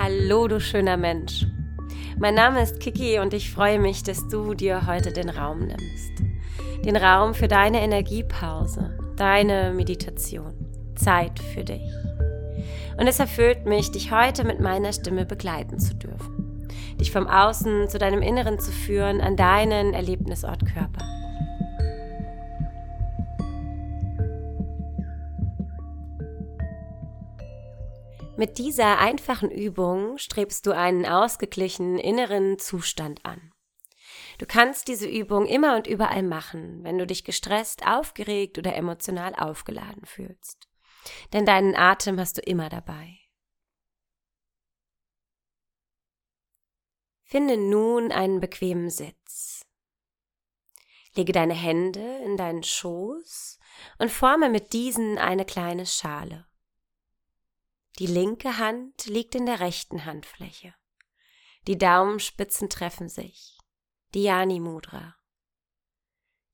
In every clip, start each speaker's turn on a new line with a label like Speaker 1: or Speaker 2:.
Speaker 1: Hallo, du schöner Mensch. Mein Name ist Kiki und ich freue mich, dass du dir heute den Raum nimmst. Den Raum für deine Energiepause, deine Meditation, Zeit für dich. Und es erfüllt mich, dich heute mit meiner Stimme begleiten zu dürfen. Dich vom Außen zu deinem Inneren zu führen, an deinen Erlebnisort Körper. Mit dieser einfachen Übung strebst du einen ausgeglichenen inneren Zustand an. Du kannst diese Übung immer und überall machen, wenn du dich gestresst, aufgeregt oder emotional aufgeladen fühlst. Denn deinen Atem hast du immer dabei. Finde nun einen bequemen Sitz. Lege deine Hände in deinen Schoß und forme mit diesen eine kleine Schale. Die linke Hand liegt in der rechten Handfläche. Die Daumenspitzen treffen sich. Dhyani Mudra.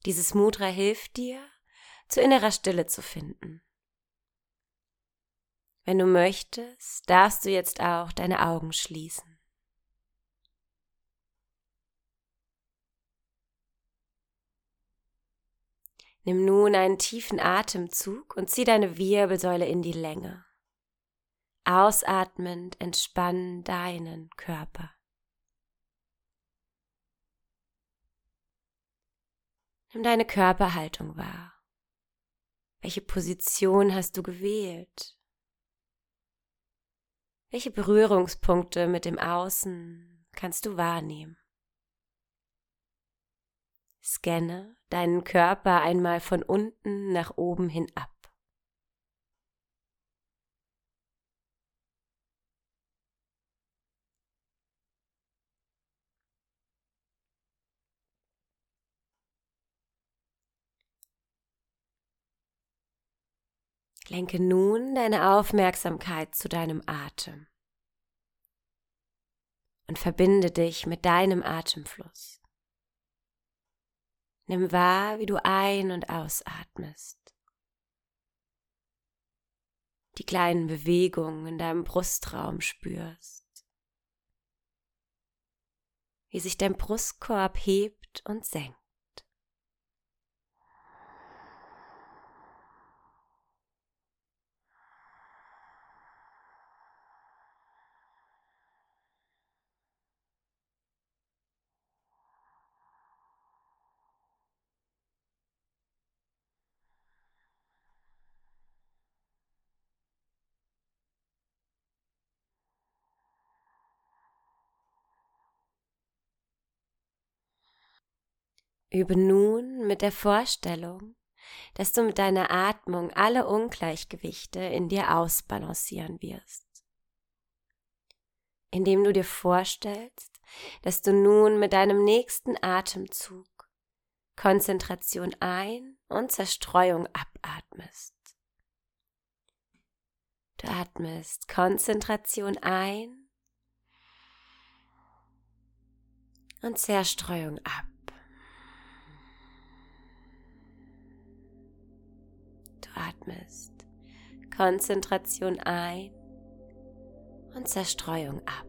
Speaker 1: Dieses Mudra hilft dir, zu innerer Stille zu finden. Wenn du möchtest, darfst du jetzt auch deine Augen schließen. Nimm nun einen tiefen Atemzug und zieh deine Wirbelsäule in die Länge. Ausatmend entspann deinen Körper. Nimm deine Körperhaltung wahr. Welche Position hast du gewählt? Welche Berührungspunkte mit dem Außen kannst du wahrnehmen? Scanne deinen Körper einmal von unten nach oben hin ab. Lenke nun deine Aufmerksamkeit zu deinem Atem und verbinde dich mit deinem Atemfluss. Nimm wahr, wie du ein- und ausatmest. Die kleinen Bewegungen in deinem Brustraum spürst. Wie sich dein Brustkorb hebt und senkt. Übe nun mit der Vorstellung, dass du mit deiner Atmung alle Ungleichgewichte in dir ausbalancieren wirst. Indem du dir vorstellst, dass du nun mit deinem nächsten Atemzug Konzentration ein und Zerstreuung abatmest. Du atmest Konzentration ein und Zerstreuung ab. Atmest. Konzentration ein und Zerstreuung ab.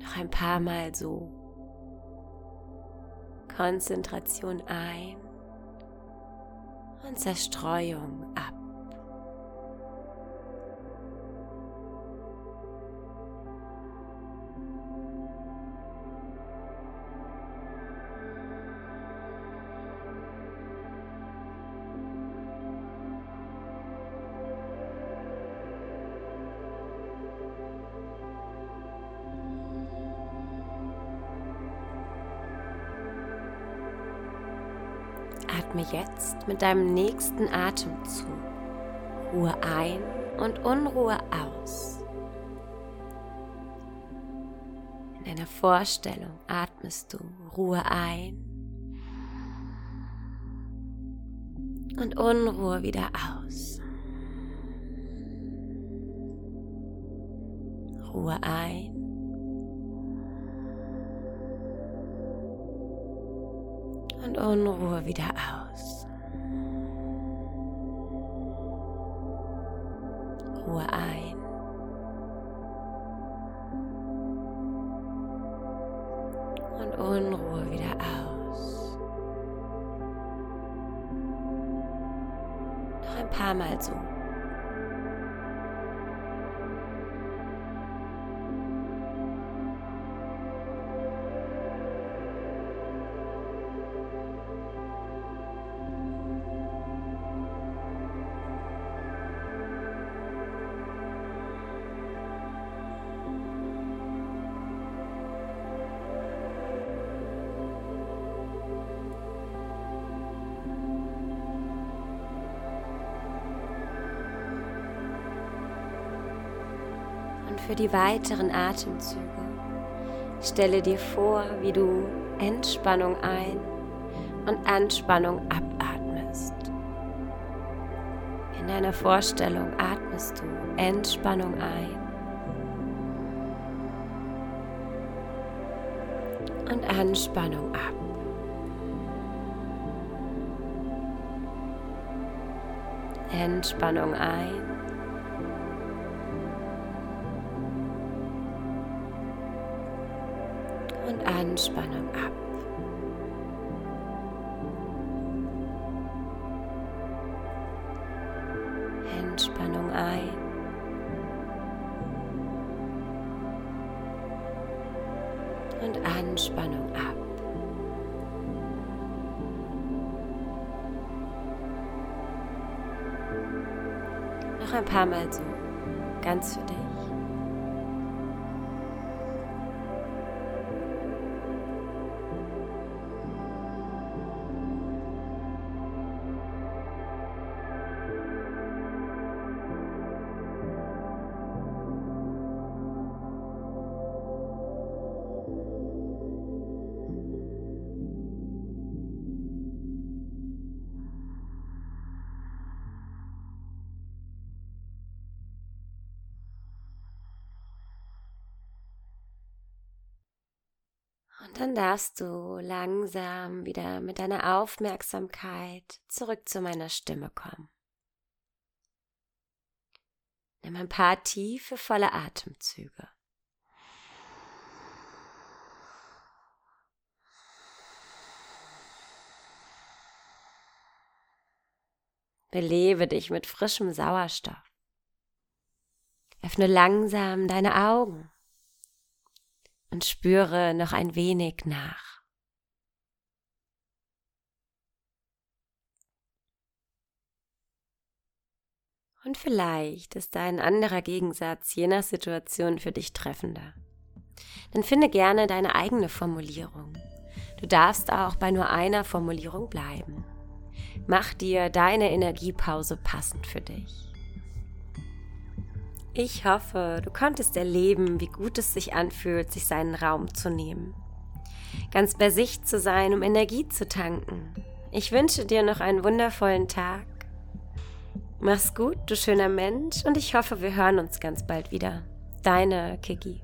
Speaker 1: Noch ein paar Mal so. Konzentration ein und Zerstreuung ab. Atme jetzt mit deinem nächsten Atemzug Ruhe ein und Unruhe aus. In deiner Vorstellung atmest du Ruhe ein und Unruhe wieder aus. Ruhe ein und Unruhe wieder aus. Unruhe wieder aus. Noch ein paar Mal so. Für die weiteren Atemzüge stelle dir vor, wie du Entspannung ein und Anspannung abatmest. In deiner Vorstellung atmest du Entspannung ein und Anspannung ab. Entspannung ein und Anspannung ab. Entspannung ein. Und Anspannung ab. Noch ein paar Mal so, ganz für dich. Dann darfst du langsam wieder mit deiner Aufmerksamkeit zurück zu meiner Stimme kommen. Nimm ein paar tiefe, volle Atemzüge. Belebe dich mit frischem Sauerstoff. Öffne langsam deine Augen und spüre noch ein wenig nach. Und vielleicht ist ein anderer Gegensatz je nach Situation für dich treffender. Dann finde gerne deine eigene Formulierung. Du darfst auch bei nur einer Formulierung bleiben. Mach dir deine Energiepause passend für dich. Ich hoffe, du konntest erleben, wie gut es sich anfühlt, sich seinen Raum zu nehmen. Ganz bei sich zu sein, um Energie zu tanken. Ich wünsche dir noch einen wundervollen Tag. Mach's gut, du schöner Mensch, und ich hoffe, wir hören uns ganz bald wieder. Deine Kiki.